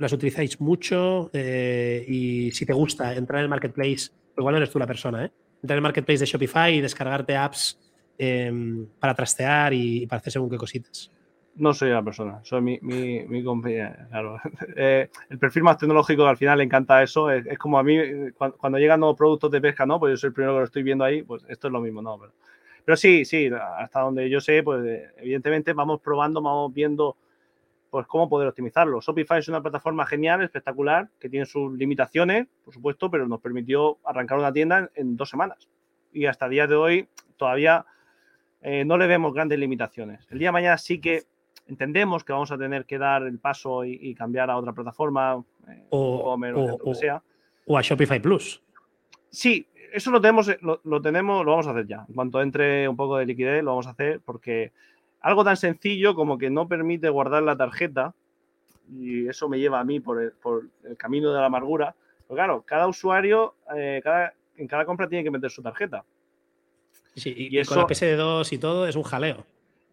las utilizáis mucho eh, y si te gusta entrar en el marketplace, igual no eres tú la persona, ¿eh? entrar en el marketplace de Shopify y descargarte apps em, para trastear y, para hacer según qué cositas. No soy la persona, soy mi, mi, compañía. Claro. Eh, el perfil más tecnológico al final le encanta eso. Es, como a mí, cuando, llegan nuevos productos de pesca, ¿no? Pues yo soy el primero que lo estoy viendo ahí, pues esto es lo mismo, ¿no? Pero, sí, sí, hasta donde yo sé, pues evidentemente vamos probando, vamos viendo pues cómo poder optimizarlo. Shopify es una plataforma genial, espectacular, que tiene sus limitaciones, por supuesto, pero nos permitió arrancar una tienda en, dos semanas. Y hasta el día de hoy todavía eh, no le vemos grandes limitaciones. El día de mañana sí que entendemos que vamos a tener que dar el paso y, cambiar a otra plataforma, eh, o, o, sea. o a Shopify Plus. Sí, eso lo tenemos, lo, lo, tenemos, lo vamos a hacer ya. En cuanto entre un poco de liquidez, lo vamos a hacer porque algo tan sencillo como que no permite guardar la tarjeta, y eso me lleva a mí por el, camino de la amargura. Pero claro, cada usuario eh, en cada compra tiene que meter su tarjeta. Sí, y, eso, con la PSD2 y todo es un jaleo.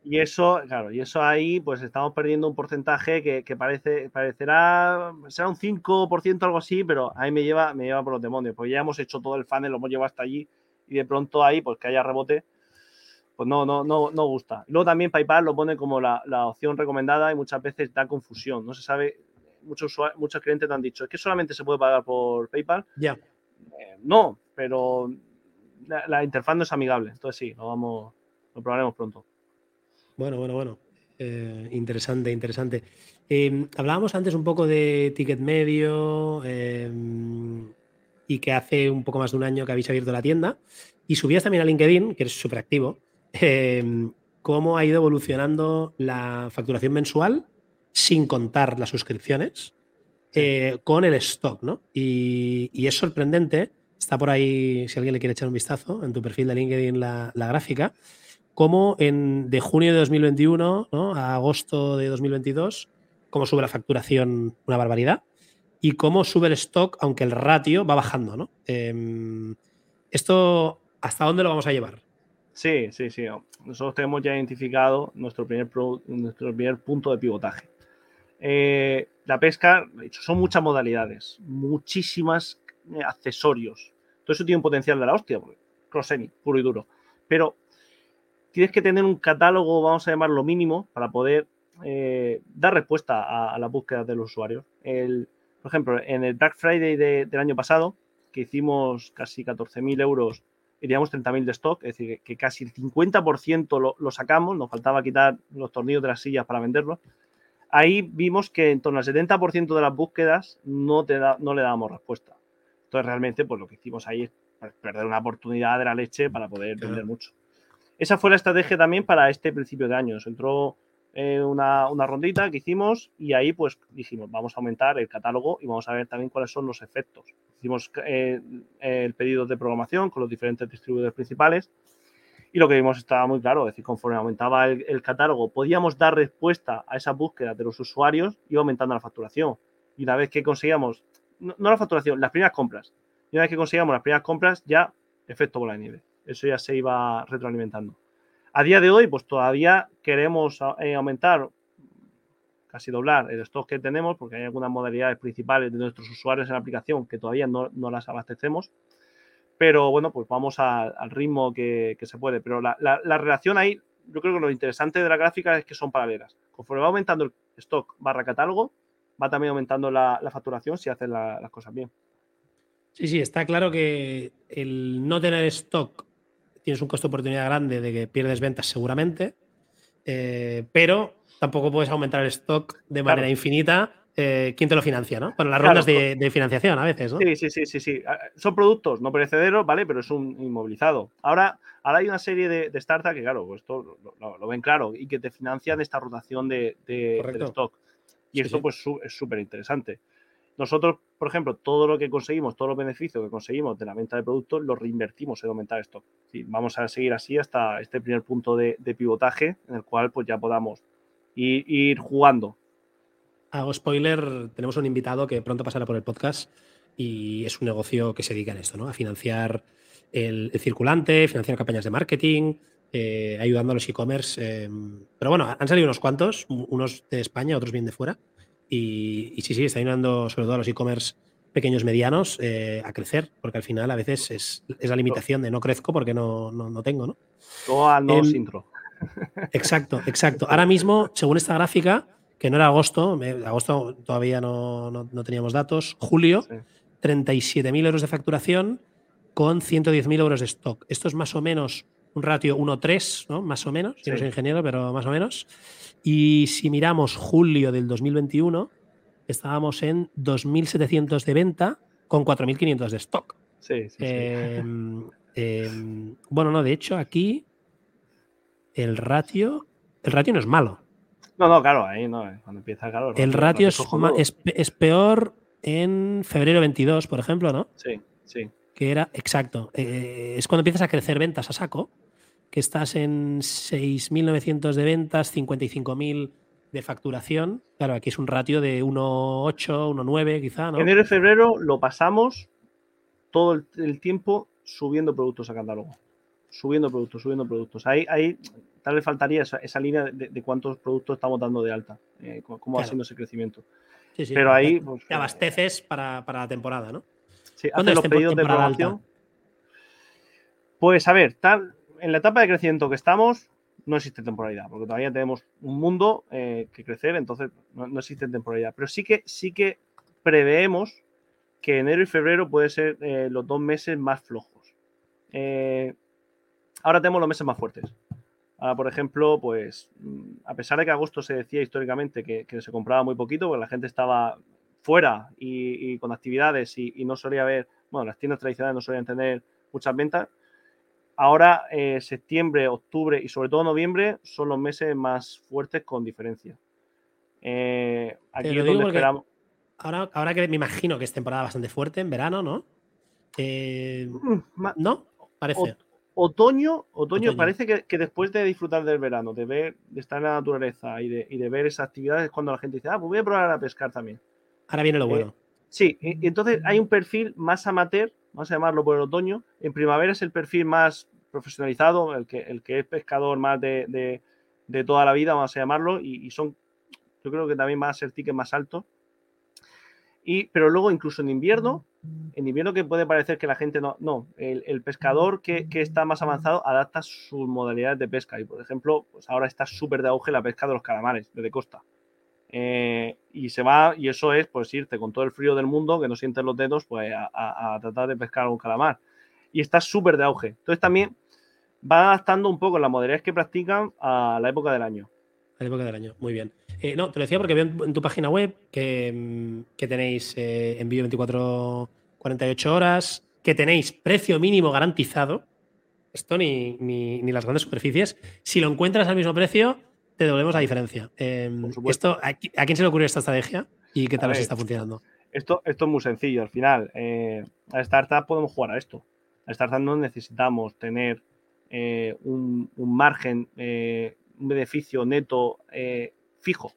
Y eso, claro, y eso ahí, pues estamos perdiendo un porcentaje que, parece, parecerá, será un 5%, algo así, pero ahí me lleva, me lleva por los demonios. Pues ya hemos hecho todo el funnel, lo hemos llevado hasta allí, y de pronto ahí, pues que haya rebote, pues no, no, no, no gusta. Luego también PayPal lo pone como la, opción recomendada y muchas veces da confusión. No se sabe, muchos, muchos clientes te han dicho, es que solamente se puede pagar por PayPal. Ya. Eh, no, pero la, interfaz no es amigable. Entonces sí, lo vamos, lo probaremos pronto. Bueno, bueno, bueno. Eh, interesante, interesante. Em, hablábamos antes un poco de ticket medio em, y que hace un poco más de un año que habéis abierto la tienda y subías también a LinkedIn, que eres súper activo, Em, cómo ha ido evolucionando la facturación mensual sin contar las suscripciones eh, con el stock, ¿no? Y, es sorprendente, está por ahí, si alguien le quiere echar un vistazo, en tu perfil de LinkedIn la, gráfica, cómo en, de junio de 2021 a agosto de 2022, cómo sube la facturación una barbaridad y cómo sube el stock, aunque el ratio va bajando, ¿no? Em, esto, ¿hasta dónde lo vamos a llevar? Sí, sí, sí. Nosotros tenemos ya identificado nuestro primer, nuestro primer punto de pivotaje. Eh, la pesca, son muchas modalidades, muchísimas eh, accesorios. Todo eso tiene un potencial de la hostia, cross puro y duro. Pero tienes que tener un catálogo, vamos a llamarlo mínimo, para poder eh, dar respuesta a, la búsqueda de los usuarios. por ejemplo, en el Black Friday del año pasado, que hicimos casi 14.000 euros teníamos 30.000 de stock, es decir, que casi el 50% lo, sacamos, nos faltaba quitar los tornillos de las sillas para venderlos. Ahí vimos que en torno al 70% de las búsquedas no, te no le dábamos respuesta. Entonces, realmente, pues lo que hicimos ahí es perder una oportunidad de la leche para poder vender mucho. Esa fue la estrategia también para este principio de año. entró eh, una, una, rondita que hicimos y ahí pues dijimos, vamos a aumentar el catálogo y vamos a ver también cuáles son los efectos. Hicimos eh, el pedido de programación con los diferentes distribuidores principales y lo que vimos estaba muy claro, es decir, conforme aumentaba el, catálogo, podíamos dar respuesta a esa búsqueda de los usuarios y aumentando la facturación. Y una vez que conseguíamos, no, la facturación, las primeras compras, y una vez que conseguíamos las primeras compras, ya efecto bola de nieve. Eso ya se iba retroalimentando. A día de hoy, pues todavía queremos eh, aumentar, casi doblar el stock que tenemos, porque hay algunas modalidades principales de nuestros usuarios en la aplicación que todavía no, las abastecemos. Pero bueno, pues vamos al ritmo que, se puede. Pero la, relación ahí, yo creo que lo interesante de la gráfica es que son paralelas. Conforme va aumentando el stock barra catálogo, va también aumentando la, facturación si haces las cosas bien. Sí, sí, está claro que el no tener stock tienes un costo de oportunidad grande de que pierdes ventas seguramente, eh, pero tampoco puedes aumentar el stock de manera infinita eh, quién te lo financia, ¿no? Bueno, las rondas de, financiación a veces, ¿no? Sí, sí, sí, sí, sí. Ah, son productos no perecederos, ¿vale? Pero es un inmovilizado. Ahora, ahora hay una serie de, startups que, claro, pues esto lo, ven claro y que te financian esta rotación de, stock. Y esto, pues, es súper interesante. Nosotros, por ejemplo, todo lo que conseguimos, todos los beneficios que conseguimos de la venta de productos, los reinvertimos en aumentar stock. vamos a seguir así hasta este primer punto de, pivotaje en el cual pues ya podamos ir, jugando. Hago spoiler, tenemos un invitado que pronto pasará por el podcast y es un negocio que se dedica a esto, ¿no? A financiar el, circulante, financiar campañas de marketing, eh, ayudando a los e-commerce. Em, pero bueno, han salido unos cuantos, unos de España, otros bien de fuera. Y, sí, sí, está ayudando sobre todo a los e-commerce pequeños, medianos eh, a crecer, porque al final a veces es, la limitación de no crezco porque no, no, tengo, ¿no? Todo al no em, intro. Exacto, exacto. Ahora mismo, según esta gráfica, que no era agosto, agosto todavía no, teníamos datos, julio, 37.000 euros de facturación con 110.000 euros de stock. Esto es más o menos un ratio 1-3, ¿no? Más o menos. Yo no soy ingeniero, pero más o menos. Y si miramos julio del 2021, estábamos en 2.700 de venta con 4.500 de stock. Sí, sí, em, em, bueno, no, de hecho aquí el ratio, el ratio no es malo. No, no, claro, ahí no, eh, cuando empieza el El ratio, es, es, peor en febrero 22, por ejemplo, ¿no? Sí, sí. Que era, exacto, eh, es cuando empiezas a crecer ventas a saco que estás en 6.900 de ventas, 55.000 de facturación. Claro, aquí es un ratio de 1.8, 1.9 quizá, ¿no? Enero y febrero lo pasamos todo el, tiempo subiendo productos a catálogo. Subiendo productos, subiendo productos. Ahí, ahí tal vez faltaría esa, línea de, cuántos productos estamos dando de alta, eh, cómo va siendo ese crecimiento. Sí, sí, Pero ahí... Pues, te abasteces para, la temporada, ¿no? Sí, los pedidos de promoción. Pues a ver, tal, en la etapa de crecimiento que estamos, no existe temporalidad, porque todavía tenemos un mundo eh, que crecer, entonces no, existe temporalidad. Pero sí que, sí que preveemos que enero y febrero pueden ser eh, los dos meses más flojos. Eh, ahora tenemos los meses más fuertes. Ahora, por ejemplo, pues mm, a pesar de que agosto se decía históricamente que, se compraba muy poquito, porque la gente estaba fuera y, con actividades y, y, no solía haber, bueno, las tiendas tradicionales no solían tener muchas ventas, Ahora, eh, septiembre, octubre y sobre todo noviembre son los meses más fuertes con diferencia. Eh, aquí es donde esperamos. Ahora, ahora que me imagino que es temporada bastante fuerte en verano, ¿no? Eh, ¿No? Parece. Otoño, otoño, parece que, después de disfrutar del verano, de ver, de estar en la naturaleza y de, ver esas actividades, es cuando la gente dice, ah, pues voy a probar a pescar también. Ahora viene lo bueno. sí, y, entonces hay un perfil más amateur vamos a llamarlo por el otoño. En primavera es el perfil más profesionalizado, el que, el que es pescador más de, toda la vida, vamos a llamarlo, y, son, yo creo que también va a ser ticket más alto. Y, pero luego incluso en invierno, en invierno que puede parecer que la gente no, no, el, pescador que, está más avanzado adapta sus modalidades de pesca y por ejemplo, pues ahora está súper de auge la pesca de los calamares de costa. Eh, y se va, y eso es pues irte con todo el frío del mundo, que no sientes los dedos, pues a, tratar de pescar un calamar. Y está súper de auge. Entonces también va adaptando un poco las modalidades que practican a la época del año. A la época del año, muy bien. Eh, no, te lo decía porque veo en, tu página web que, mm, que tenéis eh, envío 24, 48 horas, que tenéis precio mínimo garantizado. Esto ni, ni las grandes superficies. Si lo encuentras al mismo precio, te devolvemos la diferencia. Em, esto, ¿a, quién se le ocurrió esta estrategia y qué tal os está funcionando? Esto, esto es muy sencillo. Al final, eh, a startup podemos jugar a esto. A startup no necesitamos tener eh, un, margen, eh, un beneficio neto eh, fijo.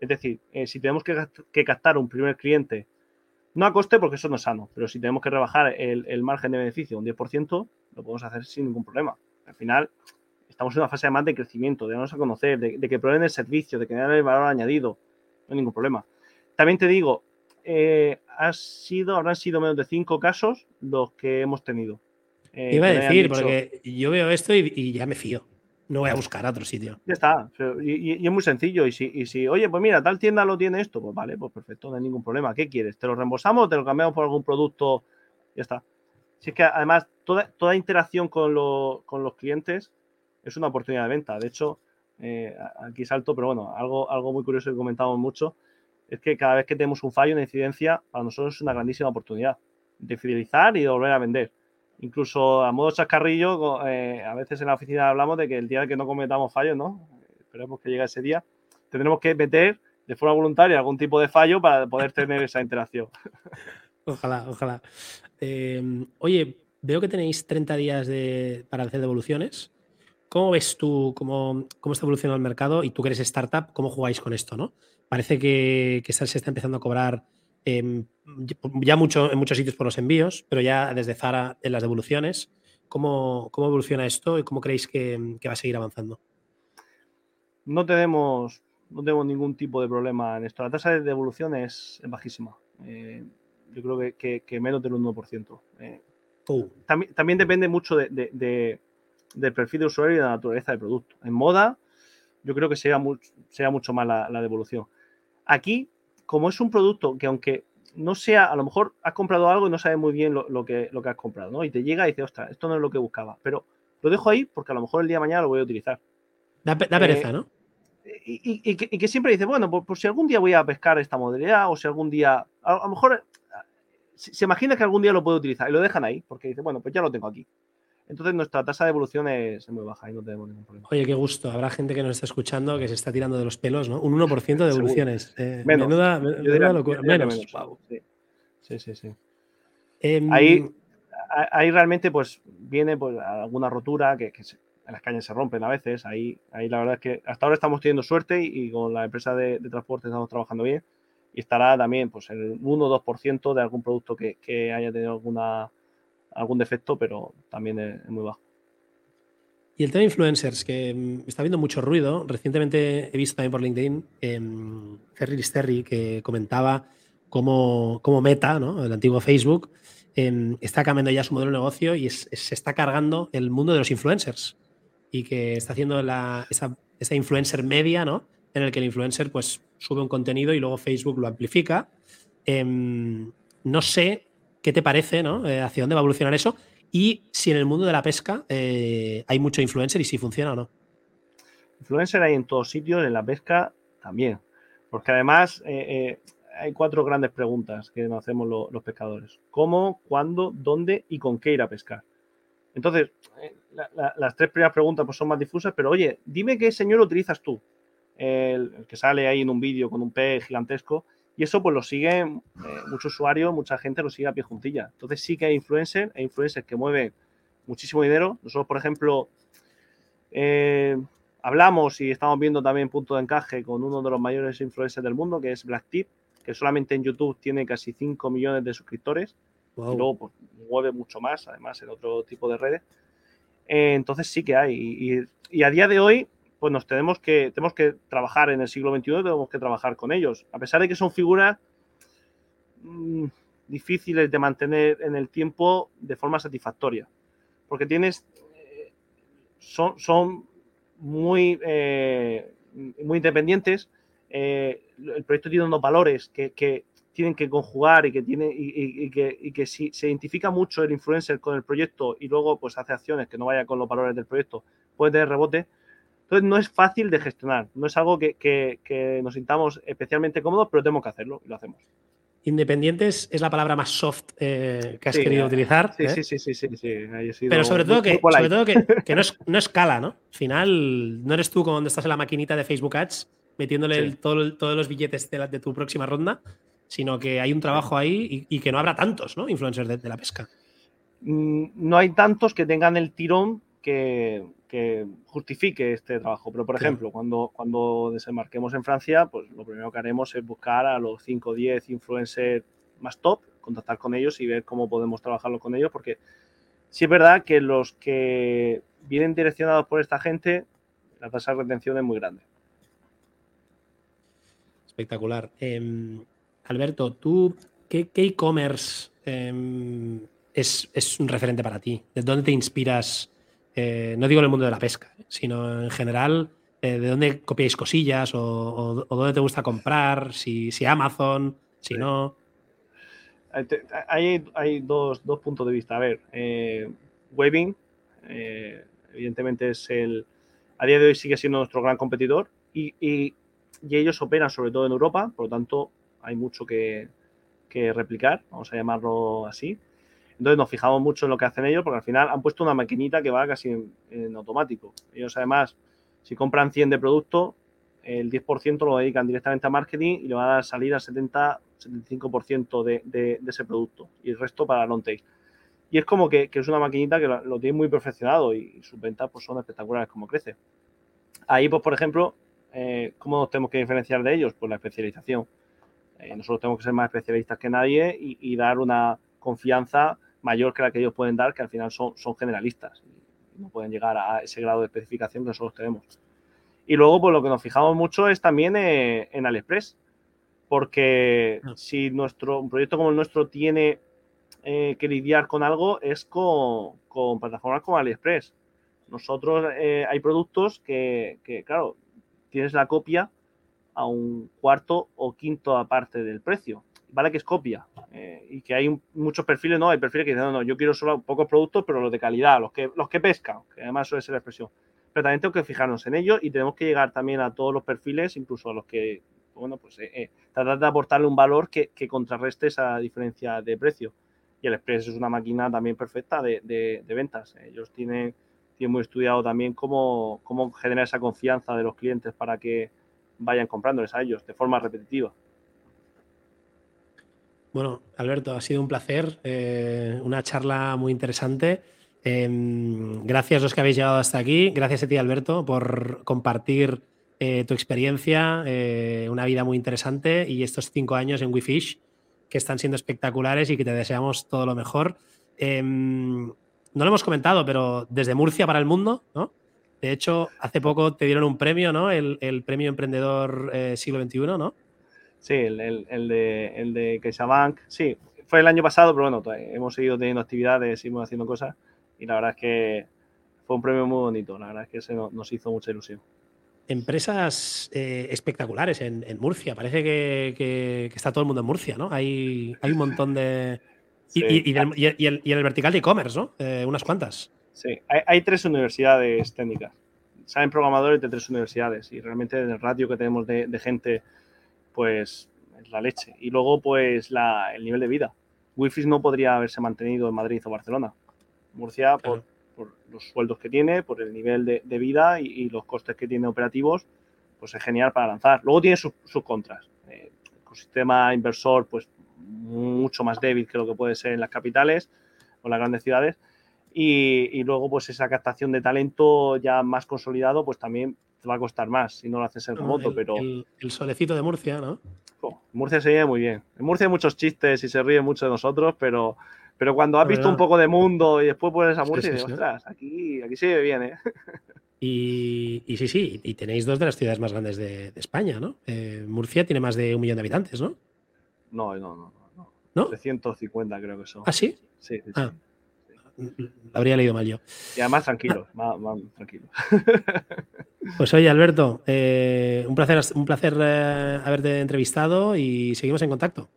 Es decir, si tenemos que, que, captar un primer cliente, no a coste porque eso no es sano, pero si tenemos que rebajar el, el margen de beneficio un 10%, lo podemos hacer sin ningún problema. Al final, estamos en una fase más de crecimiento, de darnos a conocer, de, que prueben el servicio, de que den el valor añadido. No hay ningún problema. También te digo, eh, ha sido, habrán sido menos de cinco casos los que hemos tenido. Eh, Iba a decir, porque yo veo esto y, ya me fío. No voy a buscar a otro sitio. Ya está. Y, es muy sencillo. Y si, y si, oye, pues mira, tal tienda lo tiene esto, pues vale, pues perfecto, no hay ningún problema. ¿Qué quieres? ¿Te lo reembolsamos o te lo cambiamos por algún producto? Ya está. Si es que además toda, toda interacción con, con los clientes es una oportunidad de venta. De hecho, eh, aquí salto, pero bueno, algo, algo muy curioso que comentamos mucho. es que cada vez que tenemos un fallo, una incidencia, para nosotros es una grandísima oportunidad de fidelizar y de volver a vender. Incluso a modo chascarrillo, eh, a veces en la oficina hablamos de que el día que no cometamos fallos, ¿no? Esperemos que llegue ese día, tendremos que meter de forma voluntaria algún tipo de fallo para poder tener esa interacción. Ojalá, ojalá. Em, oye, veo que tenéis 30 días de, para hacer devoluciones. ¿Cómo ves tú cómo, cómo está evolucionando el mercado y tú que eres startup, cómo jugáis con esto? ¿no? Parece que, que se está empezando a cobrar em, ya mucho en muchos sitios por los envíos, pero ya desde Zara en las devoluciones. ¿Cómo, cómo evoluciona esto y cómo creéis que, que, va a seguir avanzando? No tenemos, no tenemos ningún tipo de problema en esto. La tasa de devolución es, bajísima. Eh, yo creo que, que, menos del 1%. Eh, uh. también, también, depende mucho de, de, del perfil de usuario y de la naturaleza del producto. En moda, yo creo que sea, mucho, más la, la, devolución. Aquí, como es un producto que aunque no sea, a lo mejor has comprado algo y no sabes muy bien lo, lo, que, lo que has comprado, ¿no? Y te llega y dices, ostras, esto no es lo que buscaba, pero lo dejo ahí porque a lo mejor el día de mañana lo voy a utilizar. Da, da pereza, eh, ¿no? Y, y, y, que, y, que, siempre dice, bueno, pues, pues, si algún día voy a pescar esta modalidad o si algún día, a, a lo mejor se imagina que algún día lo puede utilizar y lo dejan ahí porque dice, bueno, pues ya lo tengo aquí. Entonces nuestra tasa de evolución es muy baja y no tenemos ningún problema. Oye, qué gusto. Habrá gente que nos está escuchando que se está tirando de los pelos, ¿no? Un 1% de devoluciones. Eh, menos. Menuda, menuda locura. Menos. menos. Sí, sí, sí. sí. Eh, ahí, ahí realmente pues viene pues, alguna rotura que, que se, las cañas se rompen a veces. Ahí, ahí la verdad es que hasta ahora estamos teniendo suerte y, y con la empresa de, de, transporte estamos trabajando bien. Y estará también pues, el 1 o 2% de algún producto que, que haya tenido alguna algún defecto, pero también es, muy bajo. Y el tema de influencers, que mm, está habiendo mucho ruido. Recientemente he visto también por LinkedIn eh, Ferry Listerri que comentaba cómo, cómo Meta, ¿no? el antiguo Facebook, eh, está cambiando ya su modelo de negocio y se está cargando el mundo de los influencers. Y que está haciendo la, esa, esa, influencer media, ¿no? En el que el influencer pues, sube un contenido y luego Facebook lo amplifica. Eh, no sé ¿Qué te parece, no? Eh, ¿Hacia dónde va a evolucionar eso? Y si en el mundo de la pesca eh, hay mucho influencer y si funciona o no. Influencer hay en todos sitios, en la pesca también. Porque además eh, hay cuatro grandes preguntas que nos hacemos lo, los pescadores. ¿Cómo, cuándo, dónde y con qué ir a pescar? Entonces, la, la, las tres primeras preguntas pues, son más difusas, pero oye, dime qué señor utilizas tú. El, el que sale ahí en un vídeo con un pez gigantesco y eso pues lo siguen eh, muchos usuarios, mucha gente lo sigue a pie juntilla. Entonces sí que hay influencers, hay influencers que mueven muchísimo dinero. Nosotros, por ejemplo, eh, hablamos y estamos viendo también punto de encaje con uno de los mayores influencers del mundo, que es Black Tip, que solamente en YouTube tiene casi 5 millones de suscriptores. Wow. Y luego pues, mueve mucho más, además, en otro tipo de redes. Eh, entonces sí que hay. Y, y, a día de hoy, pues nos tenemos que, tenemos que trabajar en el siglo XXI, tenemos que trabajar con ellos. A pesar de que son figuras mmm, difíciles de mantener en el tiempo de forma satisfactoria. Porque tienes. Eh, son, son muy, eh, muy independientes. Eh, el proyecto tiene unos valores que, que tienen que conjugar y que tiene y, que, y que si se identifica mucho el influencer con el proyecto y luego pues hace acciones que no vaya con los valores del proyecto, puede tener rebote entonces no es fácil de gestionar, no es algo que, que, que nos sintamos especialmente cómodos, pero tenemos que hacerlo y lo hacemos. Independientes es la palabra más soft eh, que has sí, querido utilizar. Sí, ¿eh? sí, sí, sí, sí, sí. Pero sobre todo, que, sobre todo que, que, no, es, no escala, ¿no? Al final, no eres tú cuando estás en la maquinita de Facebook Ads metiéndole sí. el, todo, todos los billetes de, la, de, tu próxima ronda, sino que hay un trabajo ahí y, y que no habrá tantos, ¿no? Influencers de, de la pesca. Mm, no hay tantos que tengan el tirón que, que justifique este trabajo. Pero, por ejemplo, cuando, cuando desembarquemos en Francia, pues lo primero que haremos es buscar a los 5 o 10 influencers más top, contactar con ellos y ver cómo podemos trabajarlo con ellos, porque sí es verdad que los que vienen direccionados por esta gente, la tasa de retención es muy grande. Espectacular. Eh, Alberto, ¿tú qué e-commerce eh, es, es un referente para ti? ¿De dónde te inspiras? Eh, no digo en el mundo de la pesca, sino en general, eh, de dónde copiáis cosillas o, o, o, dónde te gusta comprar, si, si Amazon, si sí. no. Hay, hay dos, dos, puntos de vista. A ver, eh, Webing, eh, evidentemente es el, a día de hoy sigue siendo nuestro gran competidor y, y, y, ellos operan sobre todo en Europa, por lo tanto hay mucho que, replicar, vamos a llamarlo así. Entonces nos fijamos mucho en lo que hacen ellos, porque al final han puesto una maquinita que va casi en, automático. Ellos además, si compran 100 de producto, el 10% lo dedican directamente a marketing y le va a salir al 70-75% de, de, ese producto y el resto para long tail. Y es como que, es una maquinita que lo, tiene muy perfeccionado y, sus ventas pues, son espectaculares como crece. Ahí, pues, por ejemplo, eh, ¿cómo nos tenemos que diferenciar de ellos? Pues la especialización. Eh, nosotros tenemos que ser más especialistas que nadie y, dar una confianza mayor que la que ellos pueden dar, que al final son, son generalistas y no pueden llegar a ese grado de especificación que nosotros tenemos. Y luego, pues lo que nos fijamos mucho es también eh, en AliExpress, porque ah. si nuestro, un proyecto como el nuestro tiene eh, que lidiar con algo es con, plataformas como AliExpress. Nosotros eh, hay productos que, claro, tienes la copia a un cuarto o quinto aparte del precio. Vale que es copia eh, y que hay muchos perfiles, no, hay perfiles que dicen, no, no, yo quiero solo pocos productos, pero los de calidad, los que, los que pescan, que además suele ser la expresión. Pero también tengo que fijarnos en ello y tenemos que llegar también a todos los perfiles, incluso a los que, bueno, pues tratar de aportarle un valor que, que contrarreste esa diferencia de precio y el Express es una máquina también perfecta de, ventas. Ellos tienen, tienen, muy estudiado también cómo, cómo generar esa confianza de los clientes para que vayan comprándoles a ellos de forma repetitiva. Bueno, Alberto, ha sido un placer, eh, una charla muy interesante. Em, gracias a los que habéis llegado hasta aquí. Gracias a ti, Alberto, por compartir eh, tu experiencia, eh, una vida muy interesante y estos cinco años en WeFish que están siendo espectaculares y que te deseamos todo lo mejor. Em, no lo hemos comentado, pero desde Murcia para el mundo, ¿no? De hecho, hace poco te dieron un premio, ¿no? El, premio Emprendedor Siglo XXI, ¿no? Sí, el, de, el de CaixaBank. Sí, fue el año pasado, pero bueno, hemos seguido teniendo actividades, seguimos haciendo cosas y la verdad es que fue un premio muy bonito. La verdad es que se nos hizo mucha ilusión empresas eh, espectaculares en, Murcia. Parece que, está todo el mundo en Murcia, ¿no? Hay, hay un montón de. Y, en el, vertical de e-commerce, ¿no? Eh, unas cuantas. Sí, hay, tres universidades técnicas. Salen programadores de tres universidades y realmente el ratio que tenemos de, gente, pues es la leche. Y luego, pues el nivel de vida. Wi-Fi no podría haberse mantenido en Madrid o Barcelona. Murcia, por, por los sueldos que tiene, por el nivel de, vida y, los costes que tiene operativos, pues es genial para lanzar. Luego tiene sus, contras. Eh, ecosistema inversor, pues mucho más débil que lo que puede ser en las capitales o las grandes ciudades. Y, luego, pues esa captación de talento ya más consolidado, pues también te va a costar más si no lo haces en remoto, pero... El, solecito de Murcia, ¿no? Murcia se vive muy bien. En Murcia hay muchos chistes y se ríe mucho de nosotros, pero pero cuando has visto un poco de mundo y después pones a Murcia, y ostras, aquí, aquí se ve bien, ¿eh? Y, sí, sí, y tenéis dos de las ciudades más grandes de, España, ¿no? Eh, Murcia tiene más de un millón de habitantes, ¿no? No, no, no. ¿No? ¿No? 350 creo que son. ¿Ah, sí? Sí, sí, ah. Habría leído mal yo. Y además tranquilo, más, tranquilo. Pues oye, Alberto, eh, un placer, un placer eh, haberte entrevistado y seguimos en contacto.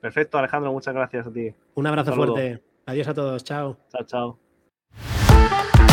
Perfecto, Alejandro, muchas gracias a ti. Un abrazo fuerte. Adiós a todos, chao. Chao, chao.